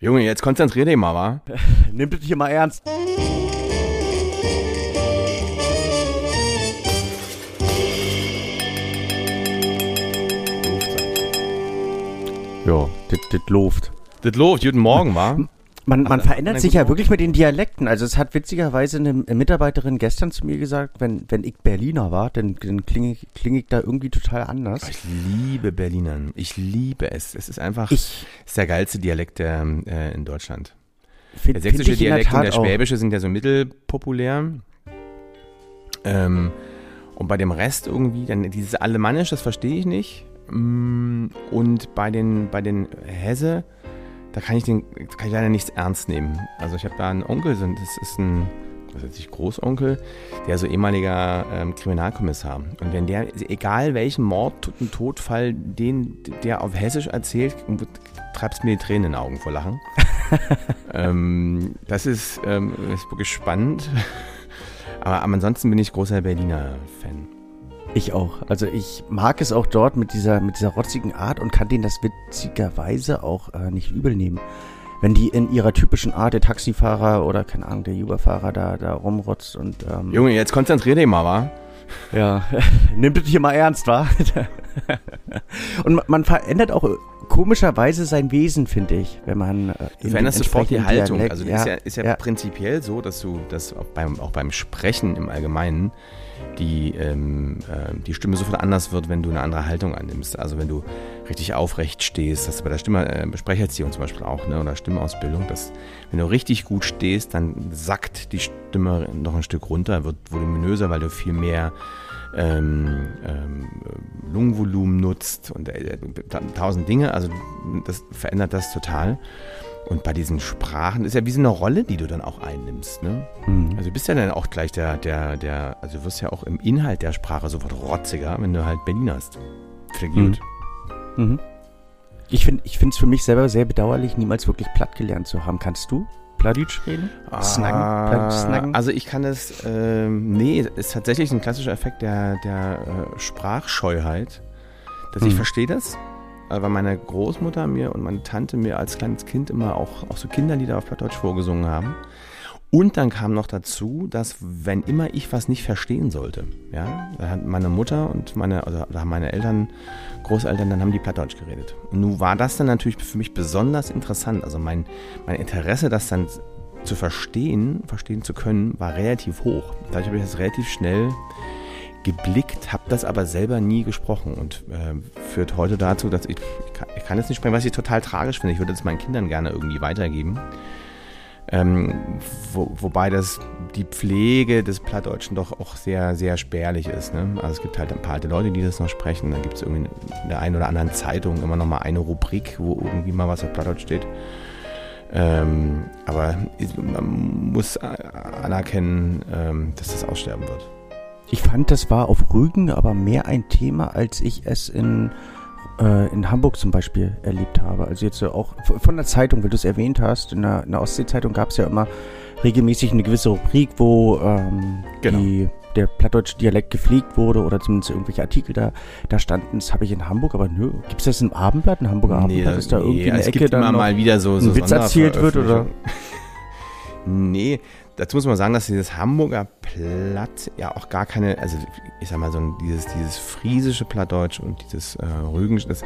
Junge, jetzt konzentrier dich mal, wa? Nimm das hier mal ernst. Ja, das, das läuft. Das läuft, guten Morgen, wa? Man, man verändert sich ja wirklich mit den Dialekten. Also es hat witzigerweise eine Mitarbeiterin gestern zu mir gesagt, wenn, wenn ich Berliner war, dann, dann klinge ich, klinge ich da irgendwie total anders. Ich liebe Berlinern. Ich liebe es. Es ist einfach Ich ist der geilste Dialekt der, äh, in Deutschland. finde Der sächsische find in der Dialekt und der auch. schwäbische sind ja so mittelpopulär. Ähm, und bei dem Rest irgendwie, dann dieses Alemannisch, das verstehe ich nicht. Mm, Und bei den, bei den Hesse, da kann ich, den, kann ich leider nichts ernst nehmen. Also ich habe da einen Onkel, das ist ein, was weiß ich, Großonkel, der so ehemaliger ähm, Kriminalkommissar. Und wenn der, egal welchen Mord und Todfall, den der auf Hessisch erzählt, treibst mir die Tränen in den Augen vor Lachen. ähm, das ist, ähm, ist wirklich spannend. Aber, aber ansonsten bin ich großer Berliner-Fan. Ich auch. Also ich mag es auch dort mit dieser, mit dieser rotzigen Art und kann denen das witzigerweise auch äh, nicht übel nehmen. Wenn die in ihrer typischen Art, der Taxifahrer oder keine Ahnung, der Uber-Fahrer da, da rumrotzt und ähm, Junge, jetzt konzentrier dich mal, wa? Ja, nimm das hier mal ernst, wa? Und man, verändert auch komischerweise sein Wesen, finde ich, wenn man. Äh, Du veränderst sofort die Haltung. Dialekt- Also das ist ja, ist ja, ja. prinzipiell so, dass du das auch beim, auch beim Sprechen im Allgemeinen die, ähm, äh, die Stimme sofort anders wird, wenn du eine andere Haltung annimmst. Also wenn du richtig aufrecht stehst, das ist bei der Stimme, äh, Sprecherziehung zum Beispiel auch, ne, oder Stimmausbildung, dass wenn du richtig gut stehst, dann sackt die Stimme noch ein Stück runter, wird voluminöser, weil du viel mehr ähm, ähm, Lungenvolumen nutzt und äh, ta- tausend Dinge. Also das verändert das total. Und bei diesen Sprachen ist ja wie so eine Rolle, die du dann auch einnimmst. Ne? Mhm. Also du bist ja dann auch gleich der, der, der, also du wirst ja auch im Inhalt der Sprache sofort rotziger, wenn du halt Berlin hast. Finde ich Mhm. gut. Mhm. Ich finde es für mich selber sehr bedauerlich, niemals wirklich platt gelernt zu haben. Kannst du Plattdeutsch reden? Snaggen? Plattdeutsch snaggen? Also ich kann es, ähm, nee, ist tatsächlich ein klassischer Effekt der, der äh, Sprachscheuheit, dass ich Hm. verstehe das, weil meine Großmutter mir und meine Tante mir als kleines Kind immer auch, auch so Kinderlieder auf Plattdeutsch vorgesungen haben. Und dann kam noch dazu, dass wenn immer ich was nicht verstehen sollte, ja, da hat meine Mutter und meine, also meine Eltern, Großeltern, dann haben die Plattdeutsch geredet. Und nun war das dann natürlich für mich besonders interessant. Also mein, mein Interesse, das dann zu verstehen, verstehen zu können, war relativ hoch. Dadurch habe ich das relativ schnell geblickt, habe das aber selber nie gesprochen und äh, führt heute dazu, dass ich, ich, kann, ich kann es nicht sprechen, was ich total tragisch finde. Ich würde es meinen Kindern gerne irgendwie weitergeben. Ähm, wo, wobei das die Pflege des Plattdeutschen doch auch sehr, sehr spärlich ist. Ne? Also es gibt halt ein paar alte Leute, die das noch sprechen. Dann gibt es irgendwie in der einen oder anderen Zeitung immer noch mal eine Rubrik, wo irgendwie mal was auf Plattdeutsch steht. Ähm, aber man muss anerkennen, ähm, dass das aussterben wird. Ich fand, das war auf Rügen aber mehr ein Thema, als ich es in, äh, in Hamburg zum Beispiel erlebt habe. Also jetzt so auch von der Zeitung, weil du es erwähnt hast, in der, in der Ostsee-Zeitung gab es ja immer regelmäßig eine gewisse Rubrik, wo ähm, Genau. die, der plattdeutsche Dialekt gepflegt wurde oder zumindest irgendwelche Artikel da, da standen. Das habe ich in Hamburg, aber nö. Gibt es das im Abendblatt? Ein Hamburger Abendblatt ist da irgendwie nee, eine es Ecke gibt immer mal wieder so, so ein Witz erzählt wird, oder? Nee, dazu muss man sagen, dass dieses Hamburger Platt ja auch gar keine, also ich sag mal so dieses, dieses friesische Plattdeutsch und dieses äh, Rügenische, das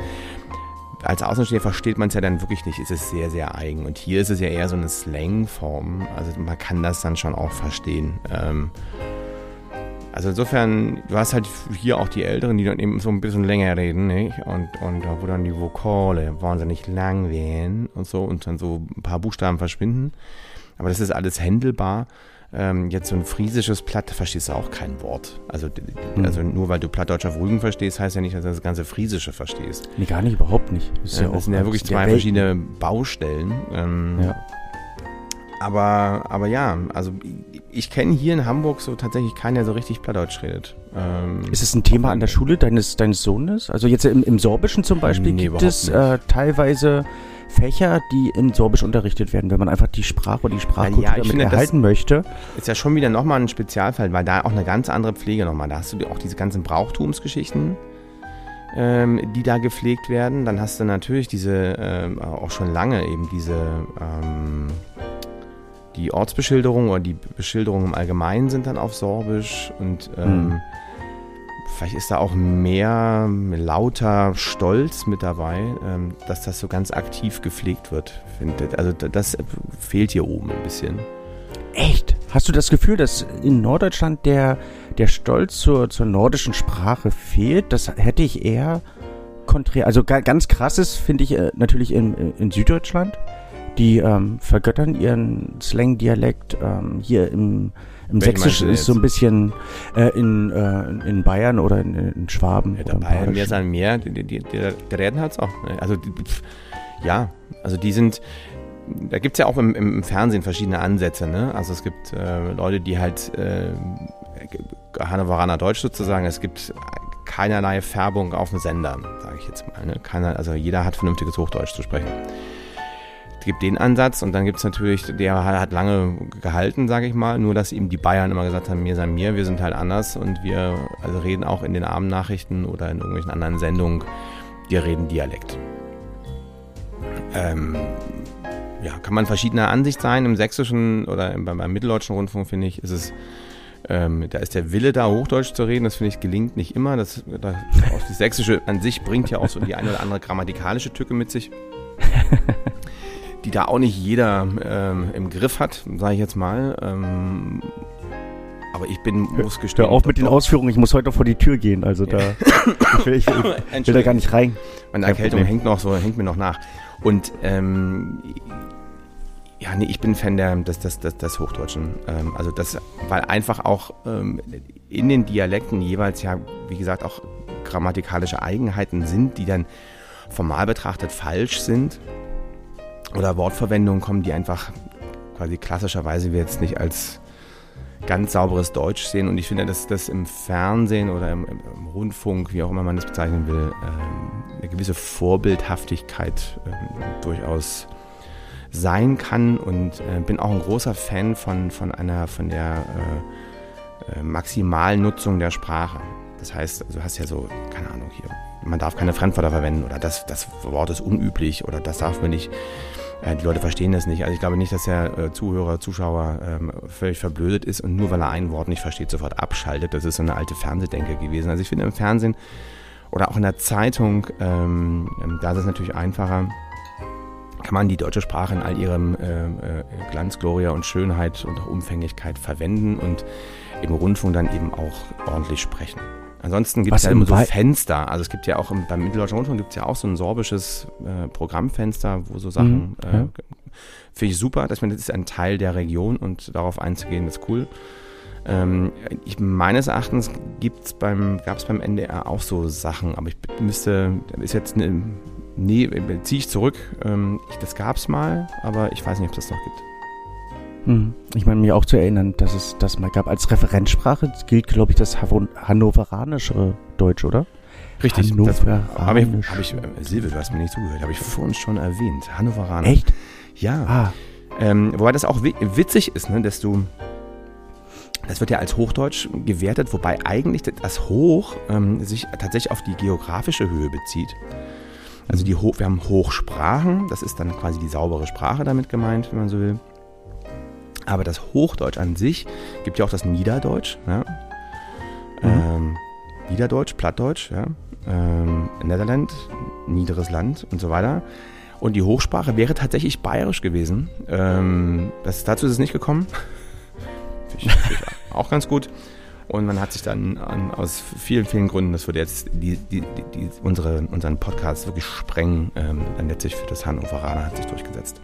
als Außenstehender versteht man es ja dann wirklich nicht, ist es sehr, sehr eigen. Und hier ist es ja eher so eine Slangform. Also man kann das dann schon auch verstehen. Ähm, also insofern, du hast halt hier auch die Älteren, die dann eben so ein bisschen länger reden, nicht? Und, und wo dann die Vokale wahnsinnig lang werden und so und dann so ein paar Buchstaben verschwinden. Aber das ist alles händelbar. Ähm, jetzt so ein friesisches Platt, da verstehst du auch kein Wort. Also, Hm. also nur weil du Plattdeutsch auf Rügen verstehst, heißt ja nicht, dass du das ganze Friesische verstehst. Nee, gar nicht, überhaupt nicht. Das, Ja, ja das sind ja wirklich zwei verschiedene Baustellen. Ähm, Ja. aber, aber ja, also ich kenne hier in Hamburg so tatsächlich keinen, der so richtig Plattdeutsch redet. Ähm, Ist es ein Thema an der Schule deines, deines Sohnes? Also jetzt im, im Sorbischen zum Beispiel Nee, gibt es äh, teilweise Fächer, die in Sorbisch unterrichtet werden, wenn man einfach die Sprache oder die Sprachkultur Ja, ich damit erhalten möchte. ist ja schon wieder nochmal ein Spezialfall, weil da auch eine ganz andere Pflege nochmal, da hast du auch diese ganzen Brauchtumsgeschichten. ähm, die da gepflegt werden. Dann hast du natürlich diese, ähm, auch schon lange eben diese, ähm, die Ortsbeschilderung oder die Beschilderung im Allgemeinen sind dann auf Sorbisch und ähm, Hm. vielleicht ist da auch mehr lauter Stolz mit dabei, ähm, dass das so ganz aktiv gepflegt wird. Finde. Also das fehlt hier oben ein bisschen. Echt? Hast du das Gefühl, dass in Norddeutschland der, der Stolz zur, zur nordischen Sprache fehlt? Das hätte ich eher konträr. Also ga, ganz krasses finde ich äh, natürlich in, in Süddeutschland. Die ähm, vergöttern ihren Slang-Dialekt. Ähm, hier im, im Sächsischen ist so ein bisschen äh, in, äh, in Bayern oder in, in Schwaben. Ja, dabei, mehr sein mehr, die, die, die, die reden halt auch. ne? Also, die, pf, ja, also die sind, da gibt es ja auch im, im Fernsehen verschiedene Ansätze, ne? Also es gibt äh, Leute, die halt äh, Hannoveraner Deutsch sozusagen, es gibt keinerlei Färbung auf dem Sender, sage ich jetzt mal. Ne? Keiner, also jeder hat vernünftiges Hochdeutsch zu sprechen. Gibt den Ansatz und dann gibt es natürlich, der hat lange gehalten, sage ich mal, nur dass eben die Bayern immer gesagt haben, mir sei mir, wir sind halt anders und wir also reden auch in den Abendnachrichten oder in irgendwelchen anderen Sendungen, wir reden Dialekt. Ähm, ja, kann man verschiedener Ansicht sein. Im sächsischen oder im, beim, beim mitteldeutschen Rundfunk, finde ich, ist es, ähm, da ist der Wille da, Hochdeutsch zu reden. Das finde ich gelingt nicht immer. Das, das, das Sächsische an sich bringt ja auch so die eine oder andere grammatikalische Tücke mit sich, die da auch nicht jeder ähm, im Griff hat, sage ich jetzt mal. Ähm, aber ich bin, muss gestehen, Hör auf mit den Ausführungen, ich muss heute noch vor die Tür gehen. Also da ich will, ich, ich will da gar nicht rein. Meine Erkältung hängt noch so, hängt mir noch nach. Und ähm, ja, nee, ich bin Fan der, des, des, des, des Hochdeutschen. Ähm, also das, weil einfach auch ähm, in den Dialekten jeweils ja, wie gesagt, auch grammatikalische Eigenheiten sind, die dann formal betrachtet falsch sind. Oder Wortverwendungen kommen, die einfach quasi klassischerweise wir jetzt nicht als ganz sauberes Deutsch sehen. Und ich finde, dass das im Fernsehen oder im, im, Rundfunk, wie auch immer man das bezeichnen will, ähm, eine gewisse Vorbildhaftigkeit ähm, durchaus sein kann. Und äh, bin auch ein großer Fan von, von einer, von der äh, äh, maximalen Nutzung der Sprache. Das heißt, also du hast ja so, keine Ahnung, hier, man darf keine Fremdwörter verwenden oder das, das Wort ist unüblich oder das darf man nicht. Äh, die Leute verstehen das nicht. Also ich glaube nicht, dass der äh, Zuhörer, Zuschauer ähm, völlig verblödet ist und nur weil er ein Wort nicht versteht, sofort abschaltet. Das ist so eine alte Fernsehdenke gewesen. Also ich finde im Fernsehen oder auch in der Zeitung, ähm, ähm, da ist es natürlich einfacher, kann man die deutsche Sprache in all ihrem äh, Glanz, Gloria und Schönheit und auch Umfänglichkeit verwenden und im Rundfunk dann eben auch ordentlich sprechen. Ansonsten gibt es ja im immer so Wei- Fenster. Also es gibt ja auch im, beim Mitteldeutschen Rundfunk gibt es ja auch so ein sorbisches äh, Programmfenster, wo so Sachen Mhm, äh, ja. finde ich super. dass man das ist ein Teil der Region und darauf einzugehen, ist cool. Ähm, ich, meines Erachtens gibt's beim, gab es beim NDR auch so Sachen, aber ich müsste, ist jetzt eine, nee, ziehe ich zurück. Ähm, ich, das gab es mal, aber ich weiß nicht, ob es das noch gibt. Hm. Ich meine, mich auch zu erinnern, dass es das mal gab. Als Referenzsprache gilt, glaube ich, das hannoveranische Deutsch, oder? Richtig. Das Hannoveranisch. habe ich, hab ich, äh, Silve, du hast mir nicht zugehört, habe ich vorhin schon erwähnt. Hannoveraner. Echt? Ja. Ah, Ähm, wobei das auch wi- witzig ist, ne, dass du. Das wird ja als Hochdeutsch gewertet, wobei eigentlich das Hoch ähm, sich tatsächlich auf die geografische Höhe bezieht. Also die Ho wir haben Hochsprachen, das ist dann quasi die saubere Sprache damit gemeint, wenn man so will. Aber das Hochdeutsch an sich gibt ja auch das Niederdeutsch, ja? ähm, Niederdeutsch, Plattdeutsch, ja? ähm, Netherland, niederes Land und so weiter. Und die Hochsprache wäre tatsächlich bayerisch gewesen. Ähm, das, dazu ist es nicht gekommen. Ich, auch ganz gut. Und man hat sich dann an, aus vielen, vielen Gründen, das würde jetzt die, die, die, unsere, unseren Podcast wirklich sprengen, ähm, dann letztlich für das Hannoveraner hat sich durchgesetzt.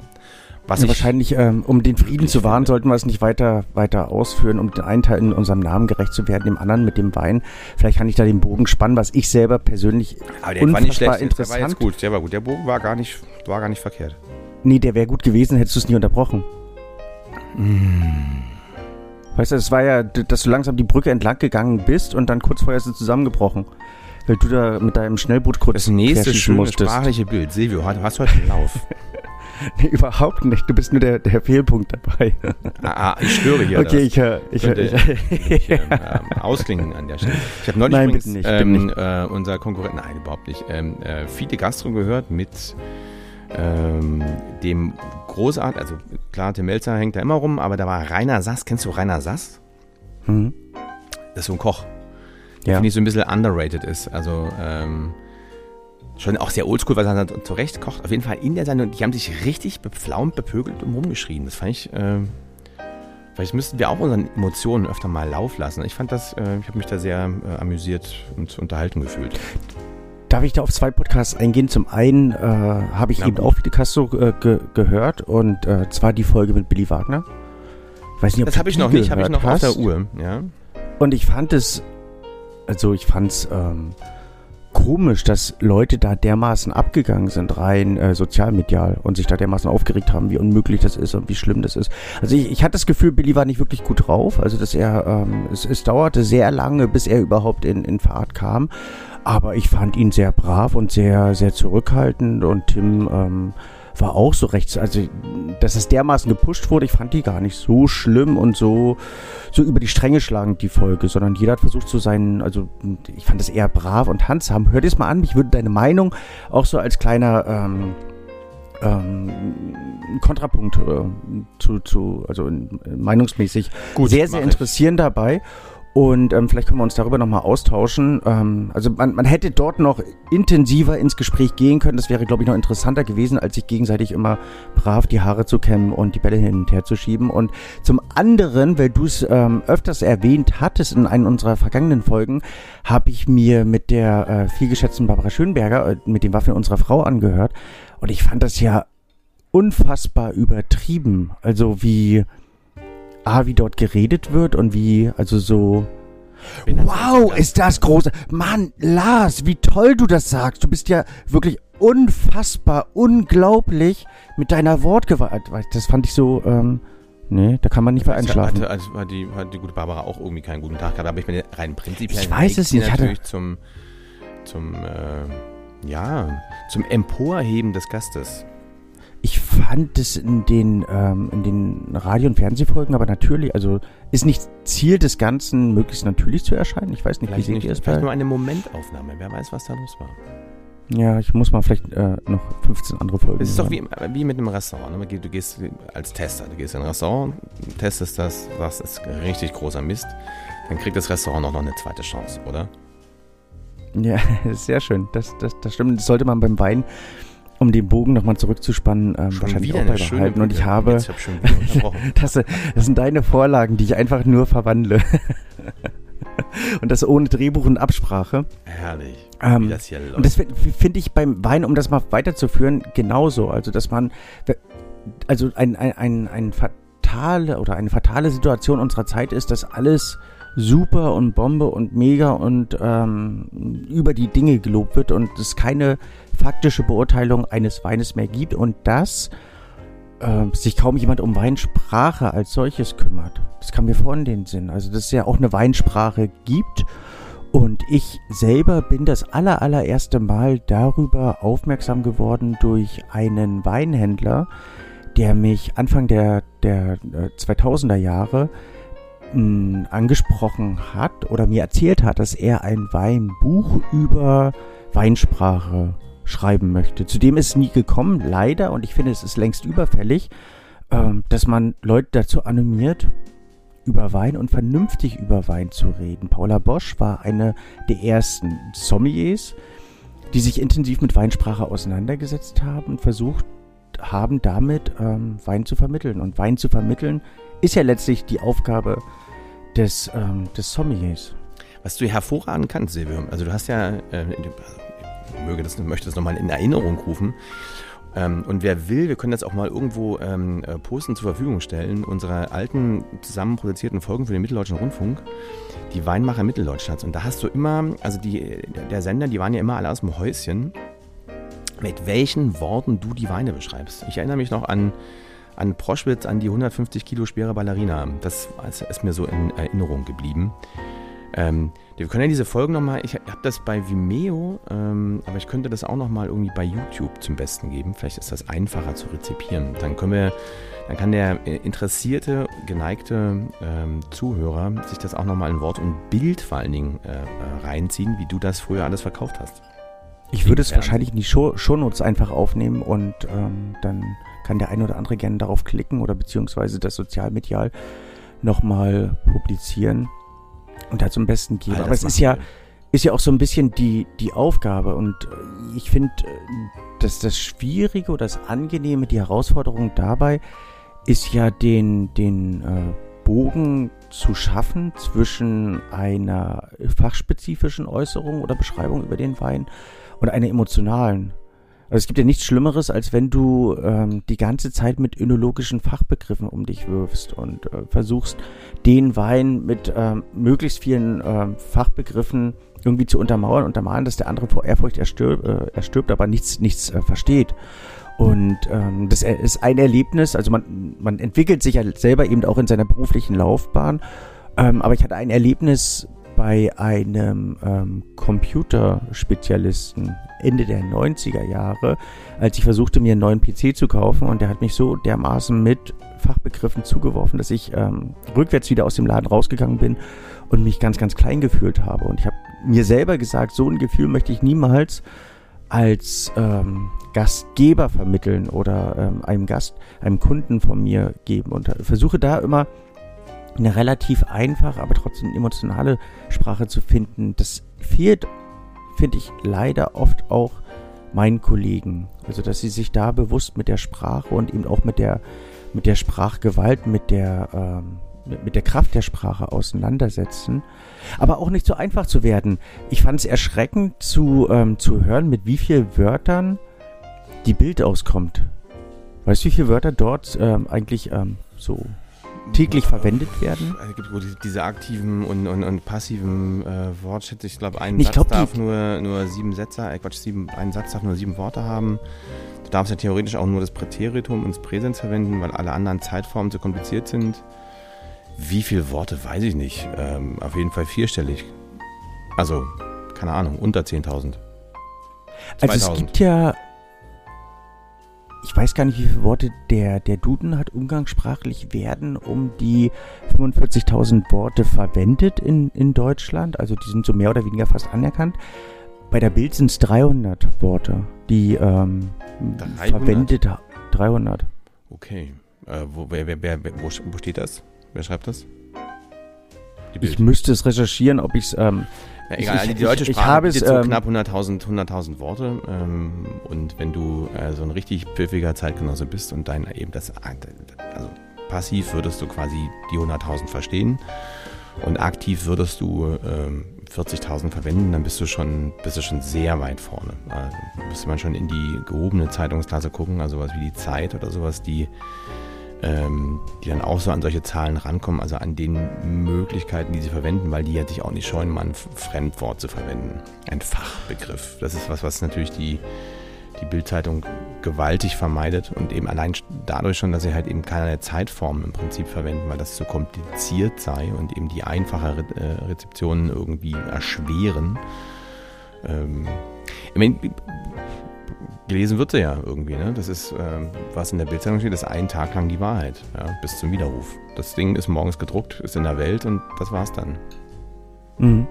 Was ja, ich, wahrscheinlich, ähm, um den Frieden zu wahren, sollten wir es nicht weiter, weiter ausführen, um den einen Teil in unserem Namen gerecht zu werden, dem anderen mit dem Wein. Vielleicht kann ich da den Bogen spannen, was ich selber persönlich aber der war nicht schlecht, der war interessant. jetzt gut, der war gut. Der Bogen war gar nicht, war gar nicht verkehrt. Nee, der wäre gut gewesen, hättest du es nie unterbrochen. Weißt du, es war ja, dass du langsam die Brücke entlang gegangen bist und dann kurz vorher ist es zusammengebrochen. Weil du da mit deinem Schnellboot kurz Das nächste schöne musstest. sprachliche Bild. Silvio, hast du heute einen Lauf? Nee, überhaupt nicht. Du bist nur der, der Fehlpunkt dabei. Ah, ah ich störe hier. Okay, ich höre. Ich, Könnte ich, ich, ähm, ausklingen an der Stelle. Ich habe neulich Nein, übrigens nicht, ähm, äh, unser Konkurrent, nein, überhaupt nicht, ähm, äh, Fide Gastro gehört mit ähm, dem Großart, also klar, Tim Melzer hängt da immer rum, aber da war Rainer Sass. Kennst du Rainer Sass? hm? Das ist so ein Koch. Der Ja. finde ich so ein bisschen underrated ist. Also ähm, schon auch sehr oldschool, was er da zurecht kocht. Auf jeden Fall in der Sendung, die haben sich richtig bepflaumt, bepögelt und rumgeschrien. Das fand ich, ähm, vielleicht müssten wir auch unseren Emotionen öfter mal Lauf lassen. Ich fand das, äh, ich habe mich da sehr äh, amüsiert und unterhalten gefühlt. Darf ich da auf zwei Podcasts eingehen? Zum einen äh, habe ich Na eben gut. auch Fide Castro äh, ge gehört und äh, zwar die Folge mit Billy Wagner. Ich weiß nicht, ob Das habe ich noch nicht, habe ich noch auf hast. der Uhr. Ja. Und ich fand es, also ich fand es ähm, komisch, dass Leute da dermaßen abgegangen sind, rein äh, sozialmedial und sich da dermaßen aufgeregt haben, wie unmöglich das ist und wie schlimm das ist. Also ich, ich hatte das Gefühl, Billy war nicht wirklich gut drauf. Also dass er, ähm, es, es dauerte sehr lange, bis er überhaupt in, in Fahrt kam. Aber ich fand ihn sehr brav und sehr, sehr zurückhaltend und Tim ähm, war auch so rechts, also dass es dermaßen gepusht wurde, ich fand die gar nicht so schlimm und so, so über die Stränge schlagend, die Folge, sondern jeder hat versucht zu sein, also ich fand es eher brav und handsam. Hör dir das mal an, mich würde deine Meinung auch so als kleiner ähm, ähm, Kontrapunkt äh, zu, zu, also in, äh, meinungsmäßig Gut, sehr, sehr ich. interessieren dabei. Und ähm, vielleicht können wir uns darüber nochmal austauschen. Ähm, also man, man hätte dort noch intensiver ins Gespräch gehen können. Das wäre, glaube ich, noch interessanter gewesen, als sich gegenseitig immer brav die Haare zu kämmen und die Bälle hin und her zu schieben. Und zum anderen, weil du es ähm, öfters erwähnt hattest in einer unserer vergangenen Folgen, habe ich mir mit der äh, vielgeschätzten Barbara Schönberger, äh, mit den Waffen unserer Frau angehört. Und ich fand das ja unfassbar übertrieben. Also wie A, wie dort geredet wird und wie, also so. Wow, ist das große. Mann, Lars, wie toll du das sagst. Du bist ja wirklich unfassbar, unglaublich mit deiner Wortgewalt. Das fand ich so, ähm, nee, da kann man nicht mehr einschlafen. Hatte, also hat, die, hat die gute Barbara auch irgendwie keinen guten Tag gehabt, aber ich bin rein prinzipiell Ich weiß es nicht, hatte- natürlich zum, zum äh, ja, zum Emporheben des Gastes. Ich fand es in den, ähm, in den Radio- und Fernsehfolgen aber natürlich, also ist nicht Ziel des Ganzen, möglichst natürlich zu erscheinen. Ich weiß nicht, wie Vielleicht, seht nicht, ihr es vielleicht nur eine Momentaufnahme. Wer weiß, was da los war. Ja, ich muss mal vielleicht äh, noch 15 andere Folgen. Es ist doch wie, wie mit einem Restaurant. ne? Du gehst als Tester, du gehst in ein Restaurant, testest das, sagst, ist richtig großer Mist. Dann kriegt das Restaurant auch noch eine zweite Chance, oder? Ja, sehr schön. Das, das, das stimmt. Das sollte man beim Wein, um den Bogen nochmal zurückzuspannen, ähm, wahrscheinlich auch beibehalten. Und ich habe, Jetzt hab schon das, das sind deine Vorlagen, die ich einfach nur verwandle. und das ohne Drehbuch und Absprache. Herrlich, wie Ähm, das hier läuft. Und das fi- finde ich beim Wein, um das mal weiterzuführen, genauso. Also, dass man, also ein, ein, ein, ein fatale oder eine fatale Situation unserer Zeit ist, dass alles super und Bombe und mega und ähm, über die Dinge gelobt wird und es keine faktische Beurteilung eines Weines mehr gibt und dass äh, sich kaum jemand um Weinsprache als solches kümmert. Das kam mir vor in den Sinn. Also, dass es ja auch eine Weinsprache gibt und ich selber bin das aller, allererste Mal darüber aufmerksam geworden durch einen Weinhändler, der mich Anfang der, der äh, 2000er Jahre mh, angesprochen hat oder mir erzählt hat, dass er ein Weinbuch über Weinsprache schreiben möchte. Zudem ist es nie gekommen, leider, und ich finde, es ist längst überfällig, ähm, dass man Leute dazu animiert, über Wein und vernünftig über Wein zu reden. Paula Bosch war eine der ersten Sommeliers, die sich intensiv mit Weinsprache auseinandergesetzt haben und versucht haben, damit ähm, Wein zu vermitteln. Und Wein zu vermitteln ist ja letztlich die Aufgabe des, ähm, des Sommeliers. Was du hervorragend kannst, Silvio, also du hast ja, äh, möge das, möchte das nochmal in Erinnerung rufen. Ähm, und wer will, wir können das auch mal irgendwo ähm, äh, posten zur Verfügung stellen, unsere alten zusammen produzierten Folgen für den Mitteldeutschen Rundfunk, die Weinmacher Mitteldeutschlands. Und da hast du immer, also die, der Sender, die waren ja immer alle aus dem Häuschen, mit welchen Worten du die Weine beschreibst. Ich erinnere mich noch an, an Proschwitz, an die 150 Kilo schwere Ballerina. Das ist mir so in Erinnerung geblieben. Ähm, wir können ja diese Folgen nochmal, ich habe das bei Vimeo, ähm, aber ich könnte das auch nochmal irgendwie bei YouTube zum Besten geben. Vielleicht ist das einfacher zu rezipieren. Dann können wir, dann kann der äh, interessierte, geneigte ähm, Zuhörer sich das auch nochmal in Wort und Bild vor allen Dingen äh, äh reinziehen, wie du das früher alles verkauft hast. Ich würde es wahrscheinlich in die Show Shownotes einfach aufnehmen und ähm, dann kann der ein oder andere gerne darauf klicken oder beziehungsweise das sozialmedial nochmal publizieren und da zum Besten geben. Aber es ist ja, ist ja auch so ein bisschen die, die Aufgabe und äh, ich finde, äh, dass das Schwierige oder das Angenehme, die Herausforderung dabei ist ja den, den äh, Bogen zu schaffen zwischen einer fachspezifischen Äußerung oder Beschreibung über den Wein und einer emotionalen. Also es gibt ja nichts Schlimmeres, als wenn du ähm, die ganze Zeit mit önologischen Fachbegriffen um dich wirfst und äh, versuchst, den Wein mit ähm, möglichst vielen ähm, Fachbegriffen irgendwie zu untermauern, untermalen, dass der andere vor Ehrfurcht erstirbt, äh, erstirbt aber nichts, nichts äh, versteht. Und ähm, das ist ein Erlebnis, also man, man entwickelt sich ja selber eben auch in seiner beruflichen Laufbahn. Ähm, aber ich hatte ein Erlebnis bei einem ähm, Computerspezialisten Ende der 90er Jahre, als ich versuchte, mir einen neuen PC zu kaufen und der hat mich so dermaßen mit Fachbegriffen zugeworfen, dass ich ähm, rückwärts wieder aus dem Laden rausgegangen bin und mich ganz, ganz klein gefühlt habe. Und ich habe mir selber gesagt, so ein Gefühl möchte ich niemals als ähm, Gastgeber vermitteln oder ähm, einem Gast, einem Kunden von mir geben und versuche da immer eine relativ einfache, aber trotzdem emotionale Sprache zu finden. Das fehlt, finde ich, leider oft auch meinen Kollegen. Also, dass sie sich da bewusst mit der Sprache und eben auch mit der, mit der Sprachgewalt, mit der, ähm, mit, der Kraft der Sprache auseinandersetzen. Aber auch nicht so einfach zu werden. Ich fand es erschreckend zu, ähm, zu hören, mit wie vielen Wörtern die Bild auskommt. Weißt du, wie viele Wörter dort ähm, eigentlich ähm, so täglich verwendet werden? Es gibt diese aktiven und, und, und passiven äh, Wortschätze. Ich glaube, ein ich Satz glaub, darf nur, nur sieben Sätze, äh, Quatsch, sieben, ein Satz darf nur sieben Worte haben. Du darfst ja theoretisch auch nur das Präteritum ins Präsens verwenden, weil alle anderen Zeitformen zu kompliziert sind. Wie viele Worte, weiß ich nicht. Ähm, auf jeden Fall vierstellig. Also, keine Ahnung, unter 10.000. Also es gibt ja ich weiß gar nicht, wie viele Worte der, der Duden hat umgangssprachlich werden um die 45.000 Worte verwendet in, in Deutschland. Also die sind so mehr oder weniger fast anerkannt. Bei der Bild sind es 300 Worte, die ähm, 300? verwendet 300. Okay. Äh, wo, wer, wer, wer, wo, wo steht das? Wer schreibt das? Ich müsste es recherchieren, ob ich es ähm, ja, egal, ich, also die deutsche Sprache habe es, so ähm, knapp 100.000 100.000 Worte ähm, und wenn du äh, so ein richtig pfiffiger Zeitgenosse bist und dein eben das, also passiv würdest du quasi die 100.000 verstehen und aktiv würdest du ähm, 40.000 verwenden, dann bist du schon, bist du schon sehr weit vorne. Also müsste man schon in die gehobene Zeitungsklasse gucken, also was wie die Zeit oder sowas, die ähm, die dann auch so an solche Zahlen rankommen, also an den Möglichkeiten, die sie verwenden, weil die ja sich auch nicht scheuen, mal ein Fremdwort zu verwenden. Ein Fachbegriff. Das ist was, was natürlich die, die Bildzeitung gewaltig vermeidet und eben allein dadurch schon, dass sie halt eben keine Zeitformen im Prinzip verwenden, weil das zu kompliziert sei und eben die einfache äh, Rezeptionen irgendwie erschweren. Ähm, ich meine, gelesen wird sie ja irgendwie. Ne? Das ist, ähm, was in der Bildzeitung steht, ist ein Tag lang die Wahrheit, ja, bis zum Widerruf. Das Ding ist morgens gedruckt, ist in der Welt und das war's dann. Mhm.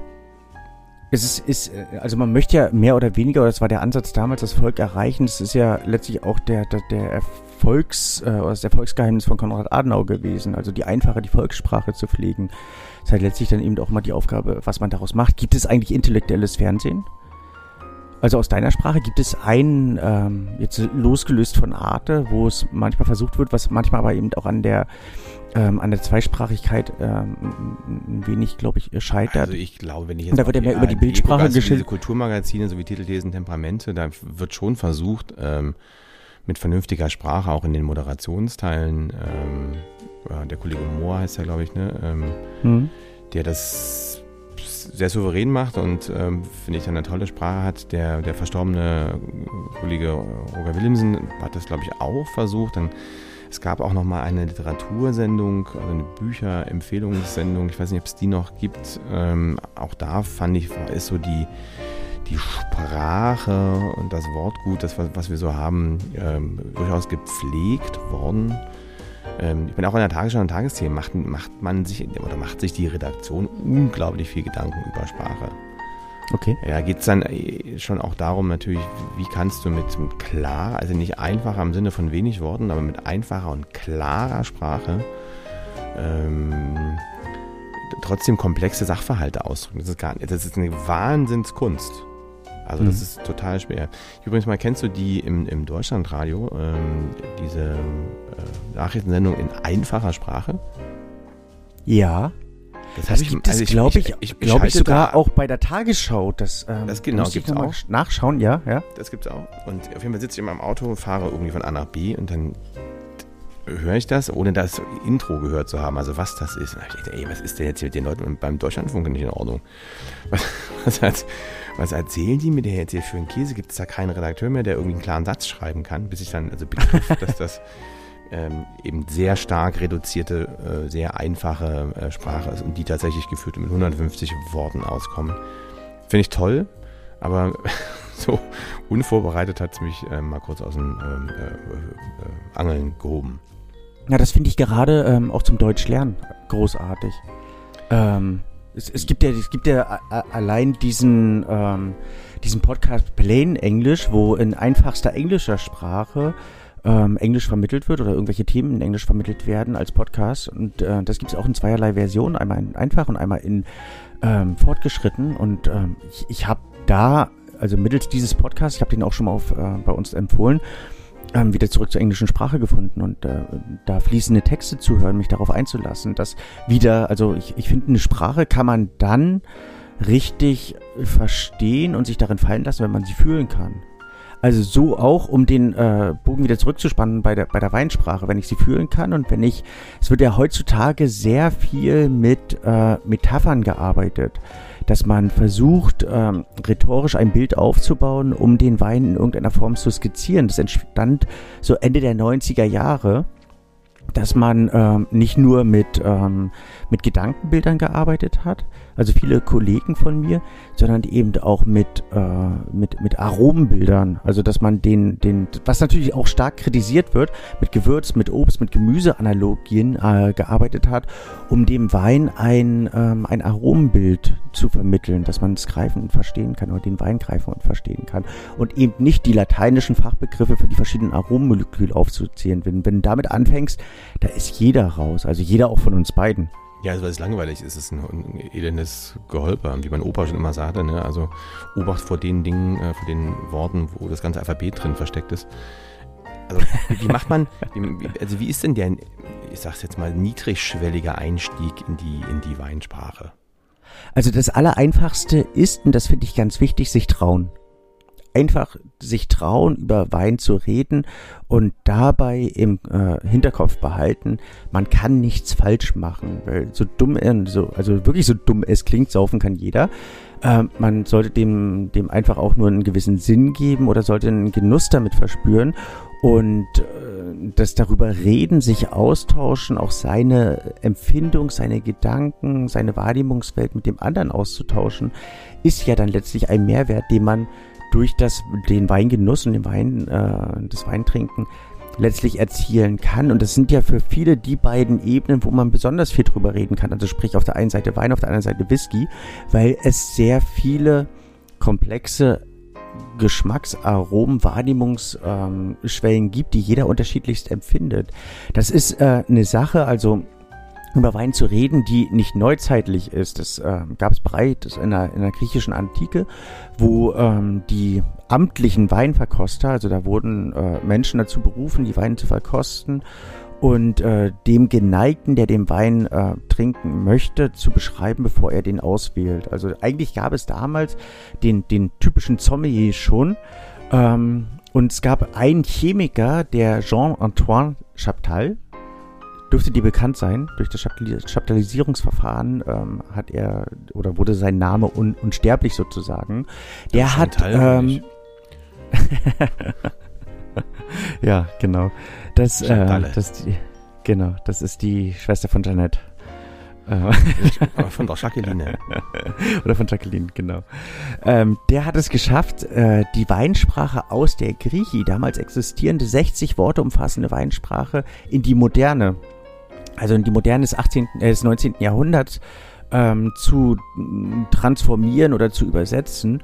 Es ist, ist, äh, also man möchte ja mehr oder weniger, oder das war der Ansatz damals, das Volk erreichen. Das ist ja letztlich auch der, der, der Erfolgs, äh, das Erfolgsgeheimnis von Konrad Adenauer gewesen. Also die einfache, die Volkssprache zu pflegen. Das ist halt letztlich dann eben auch mal die Aufgabe, was man daraus macht. Gibt es eigentlich intellektuelles Fernsehen? Also aus deiner Sprache gibt es einen, ähm, jetzt losgelöst von Arte, wo es manchmal versucht wird, was manchmal aber eben auch an der ähm, an der Zweisprachigkeit ähm, ein wenig, glaube ich, scheitert. Also ich glaube, wenn ich jetzt Und da wird ja mehr über die Bildsprache also geschildert. Diese Kulturmagazine, so wie Titelthesen, Temperamente, da wird schon versucht, ähm, mit vernünftiger Sprache auch in den Moderationsteilen, ähm, der Kollege Mohr heißt er, glaube ich, ne, ähm, mhm. der das sehr souverän macht und ähm, finde ich eine tolle Sprache hat. Der, der verstorbene Kollege Roger Willemsen hat das, glaube ich, auch versucht. Dann Es gab auch noch mal eine Literatursendung, also eine Bücherempfehlungssendung. Ich weiß nicht, ob es die noch gibt. Ähm, auch da fand ich, ist so die, die Sprache und das Wortgut, das, was wir so haben, ähm, durchaus gepflegt worden. Ähm, ich bin auch in der Tagesschau und Tagesthemen, macht, macht man sich oder macht sich die Redaktion unglaublich viel Gedanken über Sprache. Okay. Ja, geht es dann äh, schon auch darum, natürlich, wie kannst du mit, mit klar, also nicht einfacher im Sinne von wenig Worten, aber mit einfacher und klarer Sprache ähm, trotzdem komplexe Sachverhalte ausdrücken. Das ist, gar, das ist eine Wahnsinnskunst. Also das mhm. ist total schwer. Übrigens mal, kennst du die im, im Deutschlandradio, ähm, diese äh, Nachrichtensendung in einfacher Sprache? Ja. Das, das gibt also es, glaube ich, ich, ich, glaube ich sogar auch bei der Tagesschau. Das, ähm, das genau, gibt's auch. nachschauen, ja, ja. Das gibt's auch. Und auf jeden Fall sitze ich immer im Auto, fahre irgendwie von A nach B und dann höre ich das, ohne das Intro gehört zu haben, also was das ist. Ich dachte, ey, was ist denn jetzt hier mit den Leuten beim Deutschlandfunk nicht in Ordnung? Was, was, was erzählen die mir denn jetzt hier für einen Käse? Gibt es da keinen Redakteur mehr, der irgendwie einen klaren Satz schreiben kann, bis ich dann also begriff, dass das ähm, eben sehr stark reduzierte, äh, sehr einfache äh, Sprache ist und die tatsächlich geführt mit 150 Worten auskommen. Finde ich toll, aber so unvorbereitet hat es mich äh, mal kurz aus dem ähm, äh, äh, Angeln gehoben. Ja, das finde ich gerade ähm, auch zum Deutsch lernen großartig. Ähm, es, es, gibt ja, es gibt ja allein diesen, ähm, diesen Podcast Plain English, wo in einfachster englischer Sprache ähm, Englisch vermittelt wird oder irgendwelche Themen in Englisch vermittelt werden als Podcast. Und äh, das gibt es auch in zweierlei Versionen, einmal in einfach und einmal in ähm, fortgeschritten. Und ähm, ich, ich habe da, also mittels dieses Podcasts, ich habe den auch schon mal auf, äh, bei uns empfohlen, ähm, wieder zurück zur englischen Sprache gefunden und äh, da fließende Texte zu hören, mich darauf einzulassen, dass wieder, also ich, ich finde, eine Sprache kann man dann richtig verstehen und sich darin fallen lassen, wenn man sie fühlen kann. Also so auch, um den äh, Bogen wieder zurückzuspannen bei der, bei der Weinsprache, wenn ich sie fühlen kann und wenn ich, es wird ja heutzutage sehr viel mit äh, Metaphern gearbeitet dass man versucht, ähm, rhetorisch ein Bild aufzubauen, um den Wein in irgendeiner Form zu skizzieren. Das entstand so Ende der 90er Jahre dass man ähm, nicht nur mit, ähm, mit Gedankenbildern gearbeitet hat, also viele Kollegen von mir, sondern eben auch mit, äh, mit, mit Aromenbildern. Also dass man den, den, was natürlich auch stark kritisiert wird, mit Gewürz, mit Obst, mit Gemüseanalogien äh, gearbeitet hat, um dem Wein ein, ähm, ein Aromenbild zu vermitteln, dass man es greifen und verstehen kann oder den Wein greifen und verstehen kann. Und eben nicht die lateinischen Fachbegriffe für die verschiedenen Aromenmoleküle aufzuzählen. Wenn, wenn du damit anfängst, da ist jeder raus, also jeder auch von uns beiden. Ja, also weil es langweilig ist, es ist ein, ein elendes Geholper, wie mein Opa schon immer sagte. Ne? Also Obacht vor den Dingen, äh, vor den Worten, wo das ganze Alphabet drin versteckt ist. Also wie macht man, wie, also wie ist denn der, ich sag's jetzt mal, niedrigschwellige Einstieg in die, in die Weinsprache? Also das Allereinfachste ist, und das finde ich ganz wichtig, sich trauen einfach sich trauen, über Wein zu reden und dabei im äh, Hinterkopf behalten, man kann nichts falsch machen. Weil so dumm, so, also wirklich so dumm es klingt, saufen kann jeder. Äh, man sollte dem, dem einfach auch nur einen gewissen Sinn geben oder sollte einen Genuss damit verspüren und äh, das darüber reden, sich austauschen, auch seine Empfindung, seine Gedanken, seine Wahrnehmungswelt mit dem anderen auszutauschen, ist ja dann letztlich ein Mehrwert, den man durch das, den Weingenuss und den Wein, äh, das Weintrinken letztlich erzielen kann. Und das sind ja für viele die beiden Ebenen, wo man besonders viel drüber reden kann. Also sprich auf der einen Seite Wein, auf der anderen Seite Whisky, weil es sehr viele komplexe Geschmacksaromen, Wahrnehmungsschwellen ähm, gibt, die jeder unterschiedlichst empfindet. Das ist äh, eine Sache, also über Wein zu reden, die nicht neuzeitlich ist. Das äh, gab es bereits in der, in der griechischen Antike, wo ähm, die amtlichen Weinverkoster, also da wurden äh, Menschen dazu berufen, die Weine zu verkosten und äh, dem Geneigten, der den Wein äh, trinken möchte, zu beschreiben, bevor er den auswählt. Also eigentlich gab es damals den, den typischen Sommelier schon. Ähm, und es gab einen Chemiker, der Jean-Antoine Chaptal, dürfte dir bekannt sein. Durch das Chaptalisierungsverfahren ähm, hat er oder wurde sein Name un unsterblich sozusagen. Der hat. Ähm, ja, genau. Das, äh, das genau, das ist die Schwester von Janet. von der Jacqueline. Oder von Jacqueline, genau. Ähm, der hat es geschafft, äh, die Weinsprache aus der Griechi, damals existierende 60 Worte umfassende Weinsprache, in die moderne, also in die moderne des, 18., äh, des 19. Jahrhunderts ähm, zu transformieren oder zu übersetzen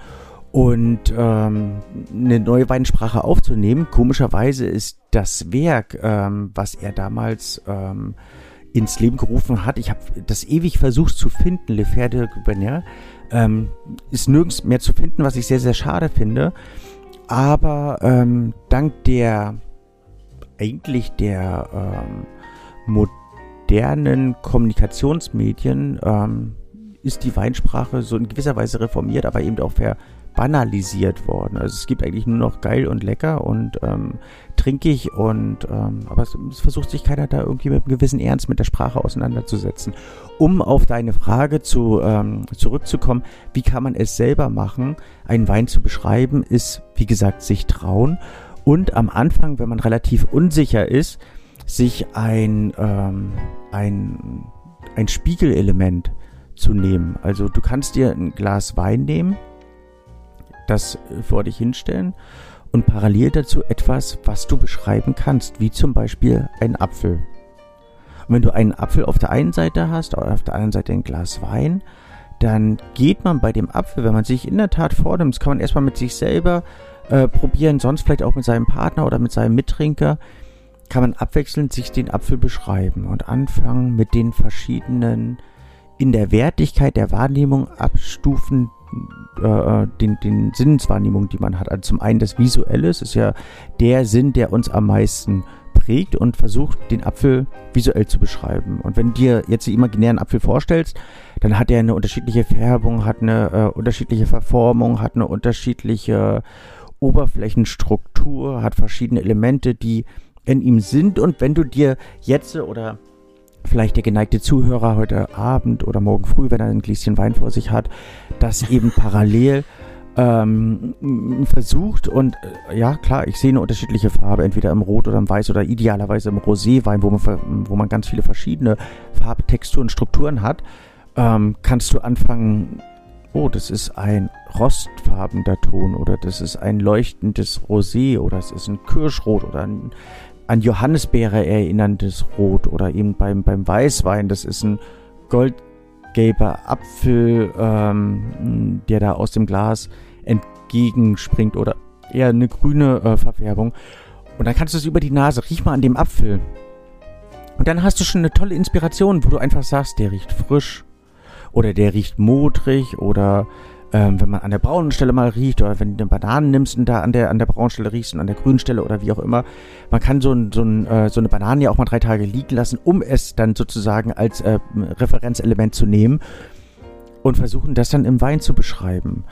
und ähm, eine neue Weinsprache aufzunehmen. Komischerweise ist das Werk, ähm, was er damals ähm, ins Leben gerufen hat. Ich habe das ewig versucht zu finden, Le Fer de Gouverneur. Ähm, ist nirgends mehr zu finden, was ich sehr, sehr schade finde. Aber ähm, dank der eigentlich der ähm, modernen Kommunikationsmedien ähm, ist die Weinsprache so in gewisser Weise reformiert, aber eben auch ver banalisiert worden. Also es gibt eigentlich nur noch geil und lecker und ähm, trinkig und ähm, aber es, es, versucht sich keiner da irgendwie mit einem gewissen Ernst mit der Sprache auseinanderzusetzen. Um auf deine Frage zu ähm, zurückzukommen, wie kann man es selber machen, einen Wein zu beschreiben, ist wie gesagt sich trauen und am Anfang, wenn man relativ unsicher ist, sich ein ähm, ein ein Spiegelelement zu nehmen. Also du kannst dir ein Glas Wein nehmen das vor dich hinstellen und parallel dazu etwas, was du beschreiben kannst, wie zum Beispiel ein Apfel. Und wenn du einen Apfel auf der einen Seite hast, auf der anderen Seite ein Glas Wein, dann geht man bei dem Apfel, wenn man sich in der Tat vornimmt, das kann man erstmal mit sich selber äh, probieren, sonst vielleicht auch mit seinem Partner oder mit seinem Mittrinker, kann man abwechselnd sich den Apfel beschreiben und anfangen mit den verschiedenen in der Wertigkeit der Wahrnehmung abstufen äh, äh, den, den Sinneswahrnehmungen, die man hat. Also zum einen das Visuelle, es ist ja der Sinn, der uns am meisten prägt und versucht, den Apfel visuell zu beschreiben. Und wenn du dir jetzt den imaginären Apfel vorstellst, dann hat er eine unterschiedliche Färbung, hat eine äh, unterschiedliche Verformung, hat eine unterschiedliche Oberflächenstruktur, hat verschiedene Elemente, die in ihm sind. Und wenn du dir jetzt oder vielleicht der geneigte Zuhörer heute Abend oder morgen früh, wenn er ein Gläschen Wein vor sich hat, das eben parallel ähm, versucht und äh, ja klar, ich sehe eine unterschiedliche Farbe, entweder im Rot oder im Weiß oder idealerweise im Roséwein, wo man, wo man ganz viele verschiedene Farbtexturen, Strukturen hat, ähm, kannst du anfangen, oh, das ist ein rostfarbener Ton oder das ist ein leuchtendes Rosé oder es ist ein Kirschrot oder ein an Johannisbeere erinnerndes Rot oder eben beim, beim Weißwein, das ist ein goldgelber Apfel, ähm, der da aus dem Glas entgegenspringt oder eher eine grüne äh, Verfärbung. Und dann kannst du es über die Nase, riech mal an dem Apfel. Und dann hast du schon eine tolle Inspiration, wo du einfach sagst, der riecht frisch oder der riecht modrig oder ähm, wenn man an der braunen Stelle mal riecht oder wenn du eine Banane nimmst und da an der, an der braunen Stelle riechst und an der grünen Stelle oder wie auch immer. Man kann so, ein, so, ein, äh, so eine Banane ja auch mal drei Tage liegen lassen, um es dann sozusagen als äh, Referenzelement zu nehmen und versuchen das dann im Wein zu beschreiben.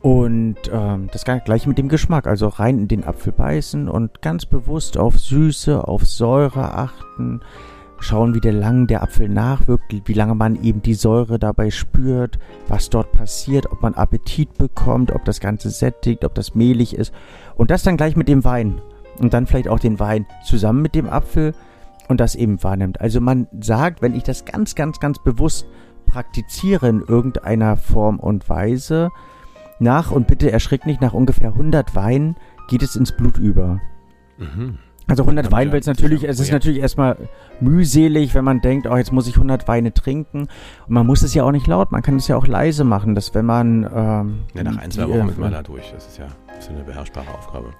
Und ähm, das gleiche mit dem Geschmack, also rein in den Apfel beißen und ganz bewusst auf Süße, auf Säure achten schauen, wie der lang der Apfel nachwirkt, wie lange man eben die Säure dabei spürt, was dort passiert, ob man Appetit bekommt, ob das Ganze sättigt, ob das mehlig ist. Und das dann gleich mit dem Wein. Und dann vielleicht auch den Wein zusammen mit dem Apfel und das eben wahrnimmt. Also man sagt, wenn ich das ganz, ganz, ganz bewusst praktiziere in irgendeiner Form und Weise, nach, und bitte erschrick nicht, nach ungefähr 100 Weinen geht es ins Blut über. Mhm. Also 100 Wein wird es natürlich, es ist natürlich erstmal mühselig, wenn man denkt, oh, jetzt muss ich 100 Weine trinken. Und man muss es ja auch nicht laut, man kann es ja auch leise machen, dass wenn man... Ähm, ja, nach ein, zwei Wochen ist man da durch, das ist ja ist eine beherrschbare Aufgabe.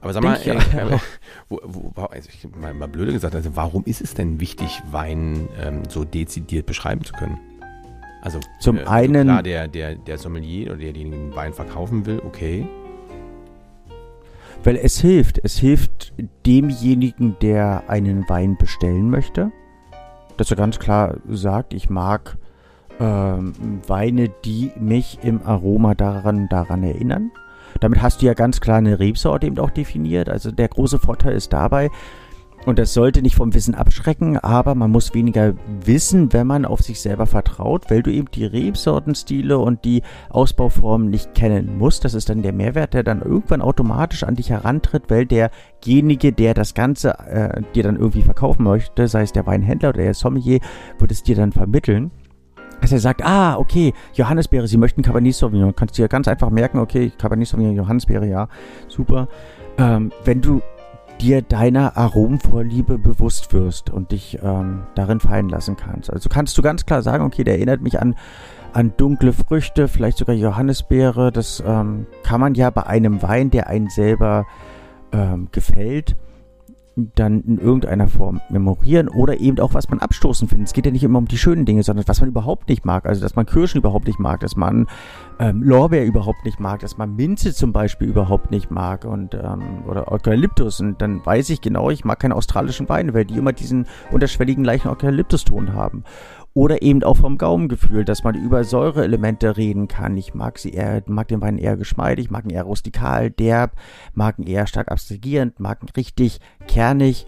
Aber sag mal, ich, äh, äh, wo, wo, also ich, mal, mal blöde gesagt, also warum ist es denn wichtig, Wein ähm, so dezidiert beschreiben zu können? Also zum äh, einen... Klar, der, der, der Sommelier oder derjenige, der den Wein verkaufen will, okay. Weil es hilft. Es hilft demjenigen, der einen Wein bestellen möchte, dass er ganz klar sagt, ich mag ähm, Weine, die mich im Aroma daran, daran erinnern. Damit hast du ja ganz klar eine Rebsorte eben auch definiert. Also der große Vorteil ist dabei, Und das sollte nicht vom Wissen abschrecken, aber man muss weniger wissen, wenn man auf sich selber vertraut, weil du eben die Rebsortenstile und die Ausbauformen nicht kennen musst. Das ist dann der Mehrwert, der dann irgendwann automatisch an dich herantritt, weil derjenige, der das Ganze äh, dir dann irgendwie verkaufen möchte, sei es der Weinhändler oder der Sommelier, wird es dir dann vermitteln dass er sagt, ah, okay, Johannisbeere, Sie möchten Cabernet Sauvignon. Kannst du dir ganz einfach merken, okay, Cabernet Sauvignon, Johannisbeere, ja, super. Ähm, wenn du dir deiner Aromenvorliebe bewusst wirst und dich ähm, darin fallen lassen kannst. Also kannst du ganz klar sagen, okay, der erinnert mich an, an dunkle Früchte, vielleicht sogar Johannisbeere. Das ähm, kann man ja bei einem Wein, der einen selber ähm, gefällt, dann in irgendeiner Form memorieren oder eben auch, was man abstoßen findet. Es geht ja nicht immer um die schönen Dinge, sondern was man überhaupt nicht mag. Also, dass man Kirschen überhaupt nicht mag, dass man ähm, Lorbeer überhaupt nicht mag, dass man Minze zum Beispiel überhaupt nicht mag und ähm, oder Eukalyptus. Und dann weiß ich genau, ich mag keine australischen Weine, weil die immer diesen unterschwelligen leichten Eukalyptuston haben oder eben auch vom Gaumengefühl, dass man über Säureelemente reden kann. Ich mag sie eher, mag den Wein eher geschmeidig, mag ihn eher rustikal, derb, mag ihn eher stark abstrahierend, mag ihn richtig kernig,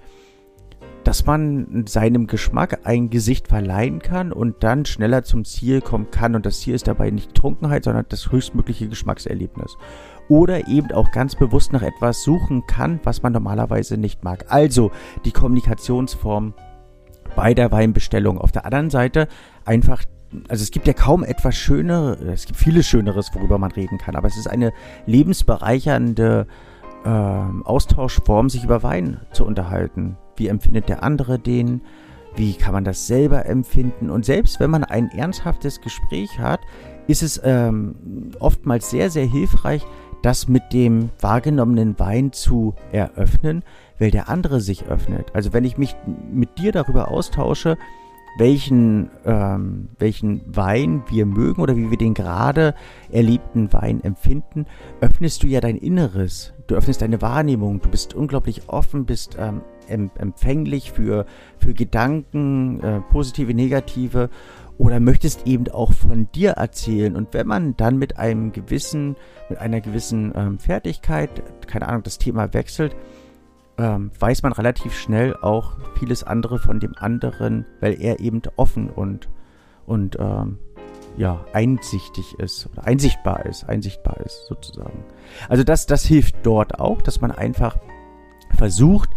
dass man seinem Geschmack ein Gesicht verleihen kann und dann schneller zum Ziel kommen kann. Und das Ziel ist dabei nicht Trunkenheit, sondern das höchstmögliche Geschmackserlebnis. Oder eben auch ganz bewusst nach etwas suchen kann, was man normalerweise nicht mag. Also die Kommunikationsform bei der Weinbestellung. Auf der anderen Seite einfach also es gibt ja kaum etwas Schöneres, es gibt vieles Schöneres, worüber man reden kann, aber es ist eine lebensbereichernde äh, Austauschform, sich über Wein zu unterhalten. Wie empfindet der andere den? Wie kann man das selber empfinden? Und selbst wenn man ein ernsthaftes Gespräch hat, ist es ähm, oftmals sehr, sehr hilfreich, das mit dem wahrgenommenen Wein zu eröffnen, weil der andere sich öffnet. Also wenn ich mich mit dir darüber austausche, welchen, ähm, welchen Wein wir mögen oder wie wir den gerade erlebten Wein empfinden, öffnest du ja dein Inneres. Du öffnest deine Wahrnehmung. Du bist unglaublich offen, bist ähm, empfänglich für, für Gedanken, äh, positive, negative oder möchtest eben auch von dir erzählen. Und wenn man dann mit einem gewissen, mit einer gewissen ähm, Fertigkeit, keine Ahnung, das Thema wechselt, ähm, weiß man relativ schnell auch vieles andere von dem anderen, weil er eben offen und, und ähm, ja, einsichtig ist oder einsichtbar ist, einsichtbar ist sozusagen. Also das, das hilft dort auch, dass man einfach versucht,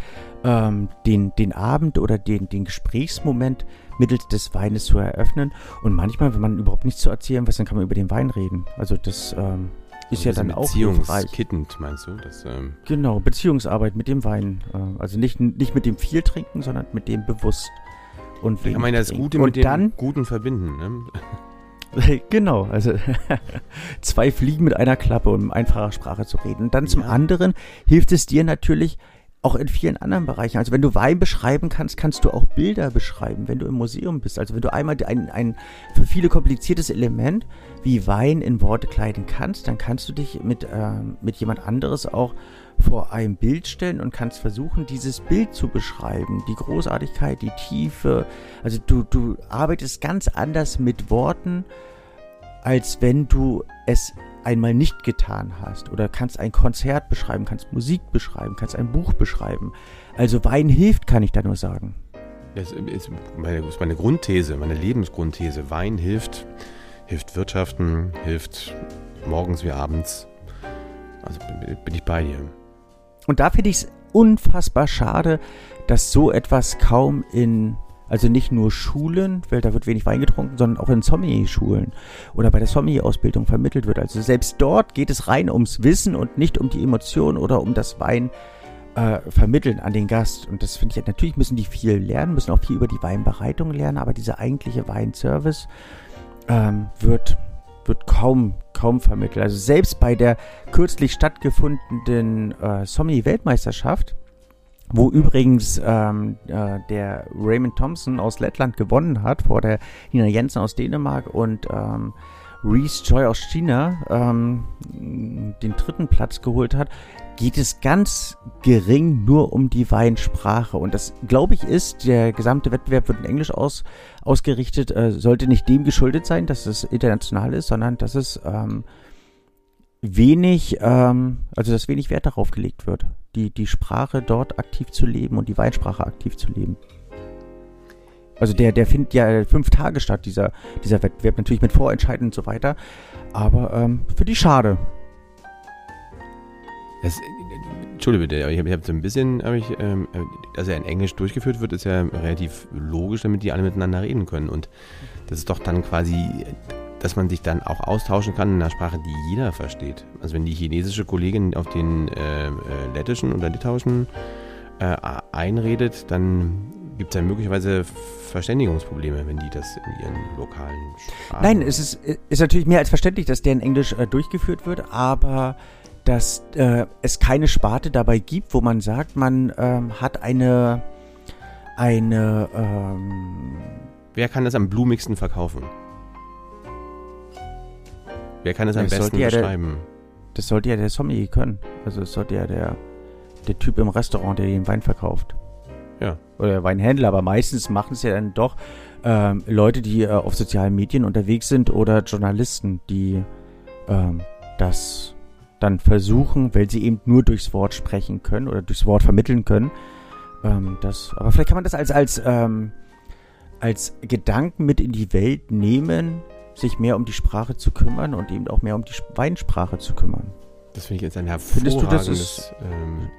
ähm, den, den Abend oder den, den Gesprächsmoment mittels des Weines zu eröffnen. Und manchmal, wenn man überhaupt nichts zu erzählen weiß, dann kann man über den Wein reden. Also das ähm, ist ja dann auch hilfreich. Kittend, meinst du? Das, ähm genau, Beziehungsarbeit mit dem Wein. Äh, also nicht, nicht mit dem viel trinken, sondern mit dem bewusst. Und kann man das Gute mit dem Guten verbinden, ne? genau, also zwei Fliegen mit einer Klappe, um in einfacher Sprache zu reden. Und dann ja. zum anderen hilft es dir natürlich, auch in vielen anderen Bereichen. Also wenn du Wein beschreiben kannst, kannst du auch Bilder beschreiben, wenn du im Museum bist. Also wenn du einmal ein, ein für viele kompliziertes Element wie Wein in Worte kleiden kannst, dann kannst du dich mit, äh, mit jemand anderes auch vor ein Bild stellen und kannst versuchen, dieses Bild zu beschreiben. Die Großartigkeit, die Tiefe. Also du, du arbeitest ganz anders mit Worten, als wenn du es einmal nicht getan hast oder kannst ein Konzert beschreiben, kannst Musik beschreiben, kannst ein Buch beschreiben. Also Wein hilft, kann ich da nur sagen. Das ist meine, das ist meine Grundthese, meine Lebensgrundthese. Wein hilft, hilft Wirtschaften, hilft morgens wie abends. Also bin ich bei dir. Und da finde ich es unfassbar schade, dass so etwas kaum in also nicht nur Schulen, weil da wird wenig Wein getrunken, sondern auch in Sommelier-Schulen oder bei der Sommelier-Ausbildung vermittelt wird. Also selbst dort geht es rein ums Wissen und nicht um die Emotionen oder um das Wein äh, vermitteln an den Gast. Und das finde ich, natürlich müssen die viel lernen, müssen auch viel über die Weinbereitung lernen, aber dieser eigentliche Weinservice ähm, wird, wird kaum, kaum vermittelt. Also selbst bei der kürzlich stattgefundenen äh, Sommelier-Weltmeisterschaft wo übrigens ähm, äh, der Raymond Thompson aus Lettland gewonnen hat vor der Nina Jensen aus Dänemark und ähm, Reese Joy aus China ähm, den dritten Platz geholt hat, geht es ganz gering nur um die Weinsprache. Und das, glaube ich, ist, der gesamte Wettbewerb wird in Englisch aus, ausgerichtet, äh, sollte nicht dem geschuldet sein, dass es international ist, sondern dass es ähm, wenig, ähm, also dass wenig Wert darauf gelegt wird, die, die Sprache dort aktiv zu leben und die Weinsprache aktiv zu leben. Also der, der findet ja fünf Tage statt, dieser, dieser Wettbewerb, natürlich mit Vorentscheiden und so weiter. Aber ähm, für die schade. Das, Entschuldige bitte, ich habe hab so ein bisschen, hab ich, ähm, dass er in Englisch durchgeführt wird, ist ja relativ logisch, damit die alle miteinander reden können. Und das ist doch dann quasi, dass man sich dann auch austauschen kann in einer Sprache, die jeder versteht. Also wenn die chinesische Kollegin auf den äh, äh, lettischen oder litauischen äh, einredet, dann gibt es ja möglicherweise Verständigungsprobleme, wenn die das in ihren lokalen Sprachen. Nein, es ist, ist natürlich mehr als verständlich, dass der in Englisch äh, durchgeführt wird, aber dass äh, es keine Sparte dabei gibt, wo man sagt, man ähm, hat eine eine ähm Wer kann das am blumigsten verkaufen? Wer kann es am das besten beschreiben? Ja der, das sollte ja der Sommelier können. Also es sollte ja der, der Typ im Restaurant, der den Wein verkauft. Ja. Oder Weinhändler, aber meistens machen es ja dann doch ähm, Leute, die äh, auf sozialen Medien unterwegs sind oder Journalisten, die ähm, das dann versuchen, weil sie eben nur durchs Wort sprechen können oder durchs Wort vermitteln können. Ähm, das, aber vielleicht kann man das als, als, ähm, als Gedanken mit in die Welt nehmen, sich mehr um die Sprache zu kümmern und eben auch mehr um die Weinsprache zu kümmern. Das finde ich jetzt ein hervorragendes du, ähm,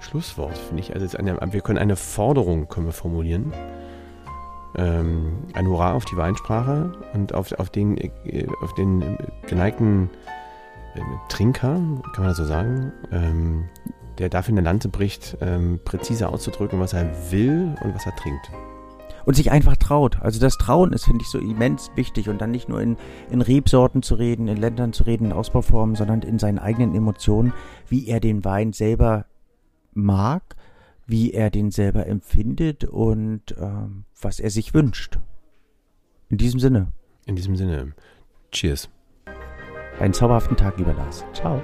Schlusswort, finde ich. Also eine, wir können eine Forderung können wir formulieren. Ähm, ein Hurra auf die Weinsprache und auf, auf, den, äh, auf den geneigten äh, Trinker, kann man das so sagen, ähm, der dafür eine Lanze bricht, ähm, präzise auszudrücken, was er will und was er trinkt. Und sich einfach traut. Also das Trauen ist, finde ich, so immens wichtig. Und dann nicht nur in, in Rebsorten zu reden, in Ländern zu reden, in Ausbauformen, sondern in seinen eigenen Emotionen, wie er den Wein selber mag, wie er den selber empfindet und ähm, was er sich wünscht. In diesem Sinne. In diesem Sinne. Cheers. Einen zauberhaften Tag, lieber Lars. Ciao.